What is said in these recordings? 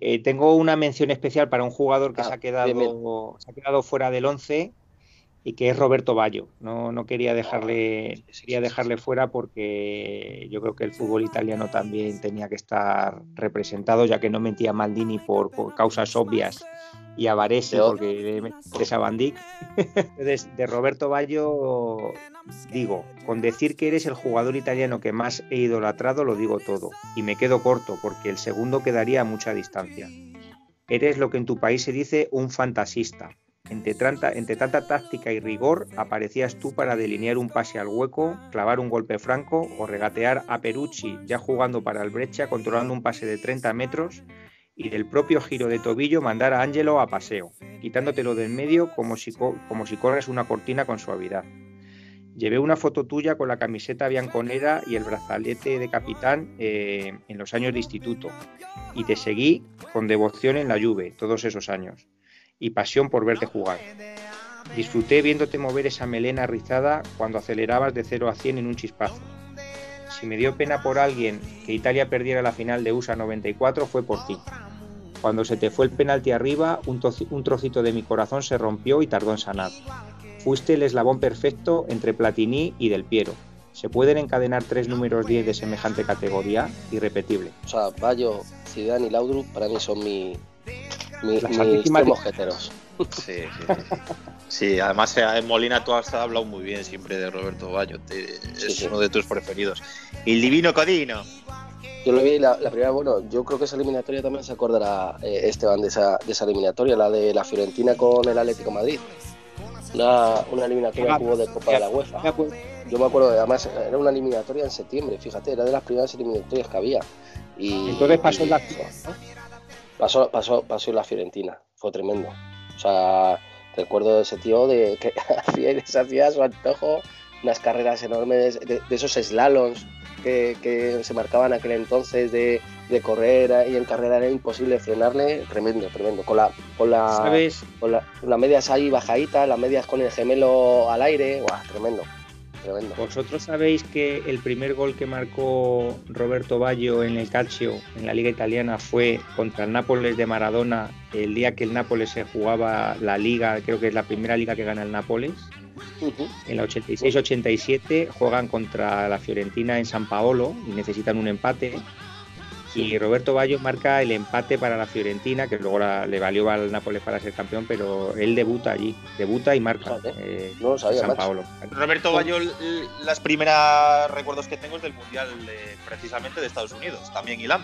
eh, tengo una mención especial para un jugador que ah, se, ha quedado, se ha quedado fuera del 11 y que es Roberto Ballo. No, no quería dejarle, quería dejarle fuera porque yo creo que el fútbol italiano también tenía que estar representado, ya que no mentía Maldini por, por causas obvias y a Varese porque Bandic. Entonces, de Roberto Ballo digo, con decir que eres el jugador italiano que más he idolatrado lo digo todo y me quedo corto porque el segundo quedaría a mucha distancia. Eres lo que en tu país se dice un fantasista. Entre tanta, táctica y rigor aparecías tú para delinear un pase al hueco, clavar un golpe franco o regatear a Perucci ya jugando para el brecha controlando un pase de 30 metros y del propio giro de tobillo mandar a Angelo a paseo, quitándotelo del medio como si, como si corres una cortina con suavidad. Llevé una foto tuya con la camiseta bianconera y el brazalete de capitán eh, en los años de instituto y te seguí con devoción en la lluvia todos esos años y pasión por verte jugar. Disfruté viéndote mover esa melena rizada cuando acelerabas de 0 a 100 en un chispazo si me dio pena por alguien que Italia perdiera la final de USA 94 fue por ti. Cuando se te fue el penalti arriba, un, trocito de mi corazón se rompió y tardó en sanar. Fuiste el eslabón perfecto entre Platini y Del Piero. ¿Se pueden encadenar tres números 10 de semejante categoría? Irrepetible. O sea, Bayo, Zidane y Laudrup para mí son mi, mi, mis termogeteros. Sí, sí, sí. además eh, en Molina tú has hablado muy bien siempre de Roberto Bayo. es uno de tus preferidos. El divino Codino. Yo lo vi la, primera, bueno, yo creo que esa eliminatoria también se acordará eh, Esteban de esa, de esa eliminatoria, la de la Fiorentina con el Atlético Madrid. Una, una eliminatoria que hubo de Copa de la UEFA. Yo me acuerdo, además era una eliminatoria en septiembre, fíjate, era de las primeras eliminatorias que había. Y, Entonces pasó en la pasó, pasó, pasó en la Fiorentina, fue tremendo. O sea, recuerdo de ese tío de que hacía, hacía su antojo unas carreras enormes de, esos slaloms que, se marcaban aquel entonces de, correr y en carrera era imposible frenarle, tremendo, tremendo. Con la, con la, ¿Sabes? Con la, las medias ahí bajaditas, las medias con el gemelo al aire, ¡guau! tremendo. Vosotros sabéis que el primer gol que marcó Roberto Ballo en el Calcio, en la Liga Italiana, fue contra el Nápoles de Maradona, el día que el Nápoles se jugaba la Liga, creo que es la primera liga que gana el Nápoles. En la 86-87 juegan contra la Fiorentina en San Paolo y necesitan un empate y Roberto Bayo marca el empate para la Fiorentina, que luego le valió al Nápoles para ser campeón, pero él debuta allí, debuta y marca eh, San Paolo. Roberto Bayo, las primeras recuerdos que tengo es del Mundial precisamente de Estados Unidos, también Ilán.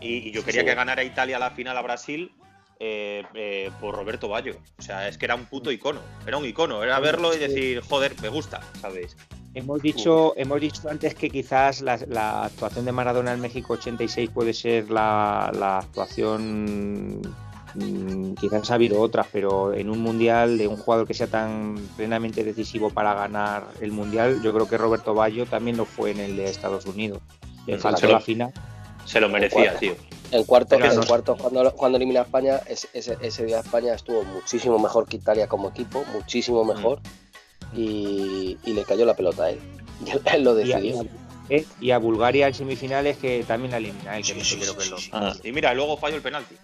Y, y yo quería que ganara Italia la final a Brasil eh, eh, por Roberto Bayo. O sea, es que era un puto icono. Era un icono. Era verlo y decir, joder, me gusta, ¿sabéis? Hemos dicho, hemos dicho antes que quizás la, actuación de Maradona en México 86 puede ser la, actuación, mm, quizás ha habido otras, pero en un mundial de un jugador que sea tan plenamente decisivo para ganar el mundial, yo creo que Roberto Bayo también lo fue en el de Estados Unidos. Le faltó la final. Se lo merecía, tío. En cuarto, en cuarto cuando, cuando elimina a España, ese, ese, día España estuvo muchísimo mejor que Italia como equipo, muchísimo mejor. Mm y, le cayó la pelota a él. él lo decidió. Y a, Bulgaria en semifinales que también la elimina él, que ah, Y mira, luego falló el penalti.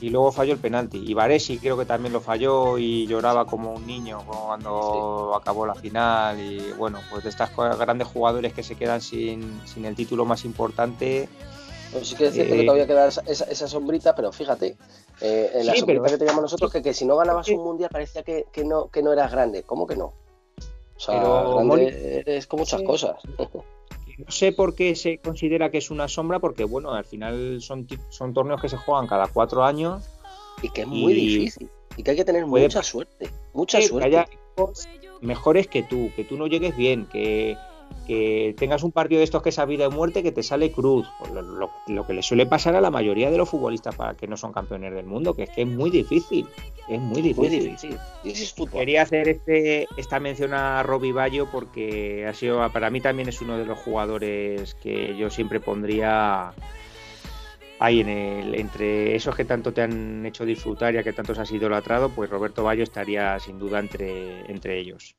Y luego falló el penalti. Y Varesi creo que también lo falló y lloraba como un niño cuando acabó la final. Y bueno, pues de estas grandes jugadores que se quedan sin, sin el título más importante. Pues sí que es cierto que eh, todavía queda esa, esa, sombrita, pero fíjate, eh, en la sombrita que teníamos nosotros, que, que si no ganabas un mundial parecía que, que, no, que no eras grande. ¿Cómo que no? O sea, grande es con muchas cosas. No sé por qué se considera que es una sombra, porque bueno, al final son, son torneos que se juegan cada cuatro años. Y que es muy difícil. Y que hay que tener mucha suerte. Mucha suerte. Que haya mejores que tú, que tú no llegues bien, que, que tengas un partido de estos que es a vida o muerte que te sale cruz, pues lo, que le suele pasar a la mayoría de los futbolistas para que no son campeones del mundo, que es que es muy difícil, es muy difícil. Quería hacer este, esta mención a Robbie Bayo porque ha sido, para mí también es uno de los jugadores que yo siempre pondría ahí en el, entre esos que tanto te han hecho disfrutar y a que tanto has idolatrado, pues Roberto Bayo estaría sin duda entre, entre ellos.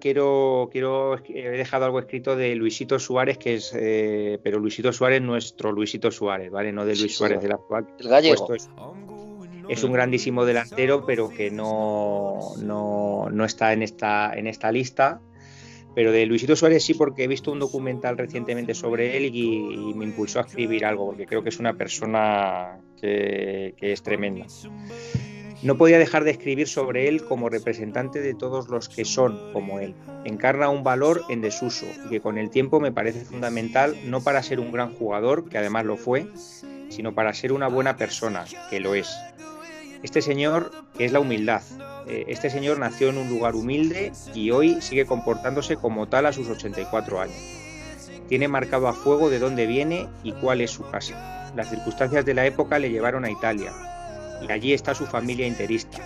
Quiero, quiero, he dejado algo escrito de Luisito Suárez, que es, eh, pero Luisito Suárez, nuestro Luisito Suárez, ¿vale? No de Luis Suárez de la actual. El gallego. Es, un grandísimo delantero, pero que no, no, está en esta, en esta lista. Pero de Luisito Suárez sí, porque he visto un documental recientemente sobre él y, me impulsó a escribir algo, porque creo que es una persona que, que es tremenda. No podía dejar de escribir sobre él como representante de todos los que son como él. Encarna un valor en desuso y que con el tiempo me parece fundamental no para ser un gran jugador, que además lo fue, sino para ser una buena persona, que lo es. Este señor es la humildad. Eh, este señor nació en un lugar humilde y hoy sigue comportándose como tal a sus 84 años. Tiene marcado a fuego de dónde viene y cuál es su casa. Las circunstancias de la época le llevaron a Italia, y allí está su familia interista.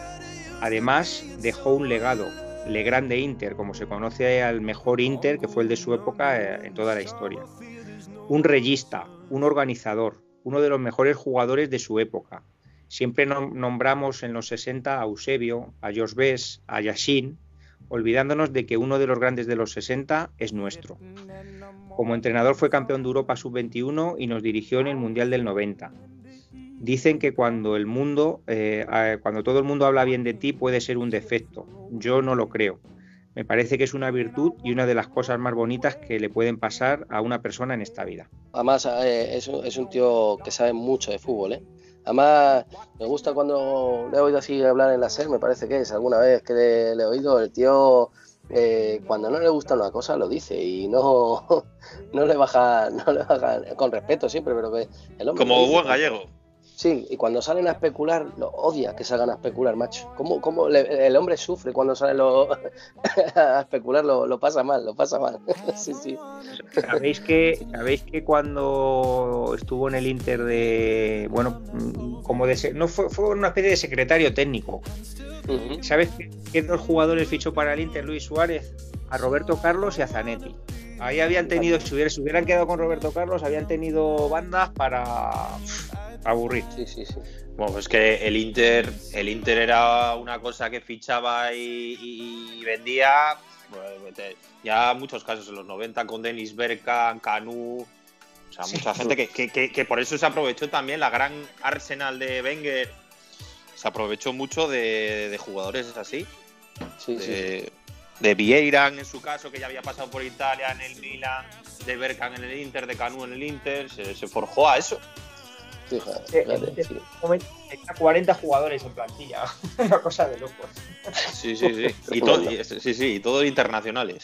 Además, dejó un legado, Le Grande Inter, como se conoce al mejor Inter que fue el de su época eh, en toda la historia. Un reyista, un organizador, uno de los mejores jugadores de su época. Siempre nombramos en los 60 a Eusebio, a Jos a Yashin, olvidándonos de que uno de los grandes de los 60 es nuestro. Como entrenador fue campeón de Europa sub-21 y nos dirigió en el Mundial del 90 dicen que cuando el mundo, eh, cuando todo el mundo habla bien de ti puede ser un defecto. Yo no lo creo. Me parece que es una virtud y una de las cosas más bonitas que le pueden pasar a una persona en esta vida. Además, eh, es, un, tío que sabe mucho de fútbol, ¿eh? Además, me gusta cuando le he oído así hablar en la SER, me parece que es alguna vez que le, he oído, el tío eh, cuando no le gusta una cosa lo dice y no, no le baja, no le baja con respeto siempre, pero que el hombre como buen gallego. Sí, y cuando salen a especular, lo odia que salgan a especular, macho. ¿Cómo, cómo el hombre sufre cuando salen a especular? Lo, pasa mal, lo pasa mal. sí, sí. ¿Sabéis que, ¿Sabéis que cuando estuvo en el Inter de. Bueno, como de. No fue, fue una especie de secretario técnico. ¿Sabes qué, dos jugadores fichó para el Inter Luis Suárez? A Roberto Carlos y a Zanetti. Ahí habían tenido, si hubieran quedado con Roberto Carlos, habían tenido bandas para aburrir. Sí, sí, sí. Bueno, es que el Inter, el Inter era una cosa que fichaba y, vendía. Ya muchos casos en los 90 con Denis Berkan, Canu. O sea, mucha gente que, por eso se aprovechó también la gran arsenal de Wenger. Se aprovechó mucho de, jugadores así. Sí, de, de Vieiran en su caso, que ya había pasado por Italia en el Milan, de Berkan en el Inter, de Canu en el Inter, se forjó a eso. Fíjate, sí. 40 jugadores en plantilla, una cosa de locos. Sí, sí, sí. Y, sí, sí, y todos internacionales.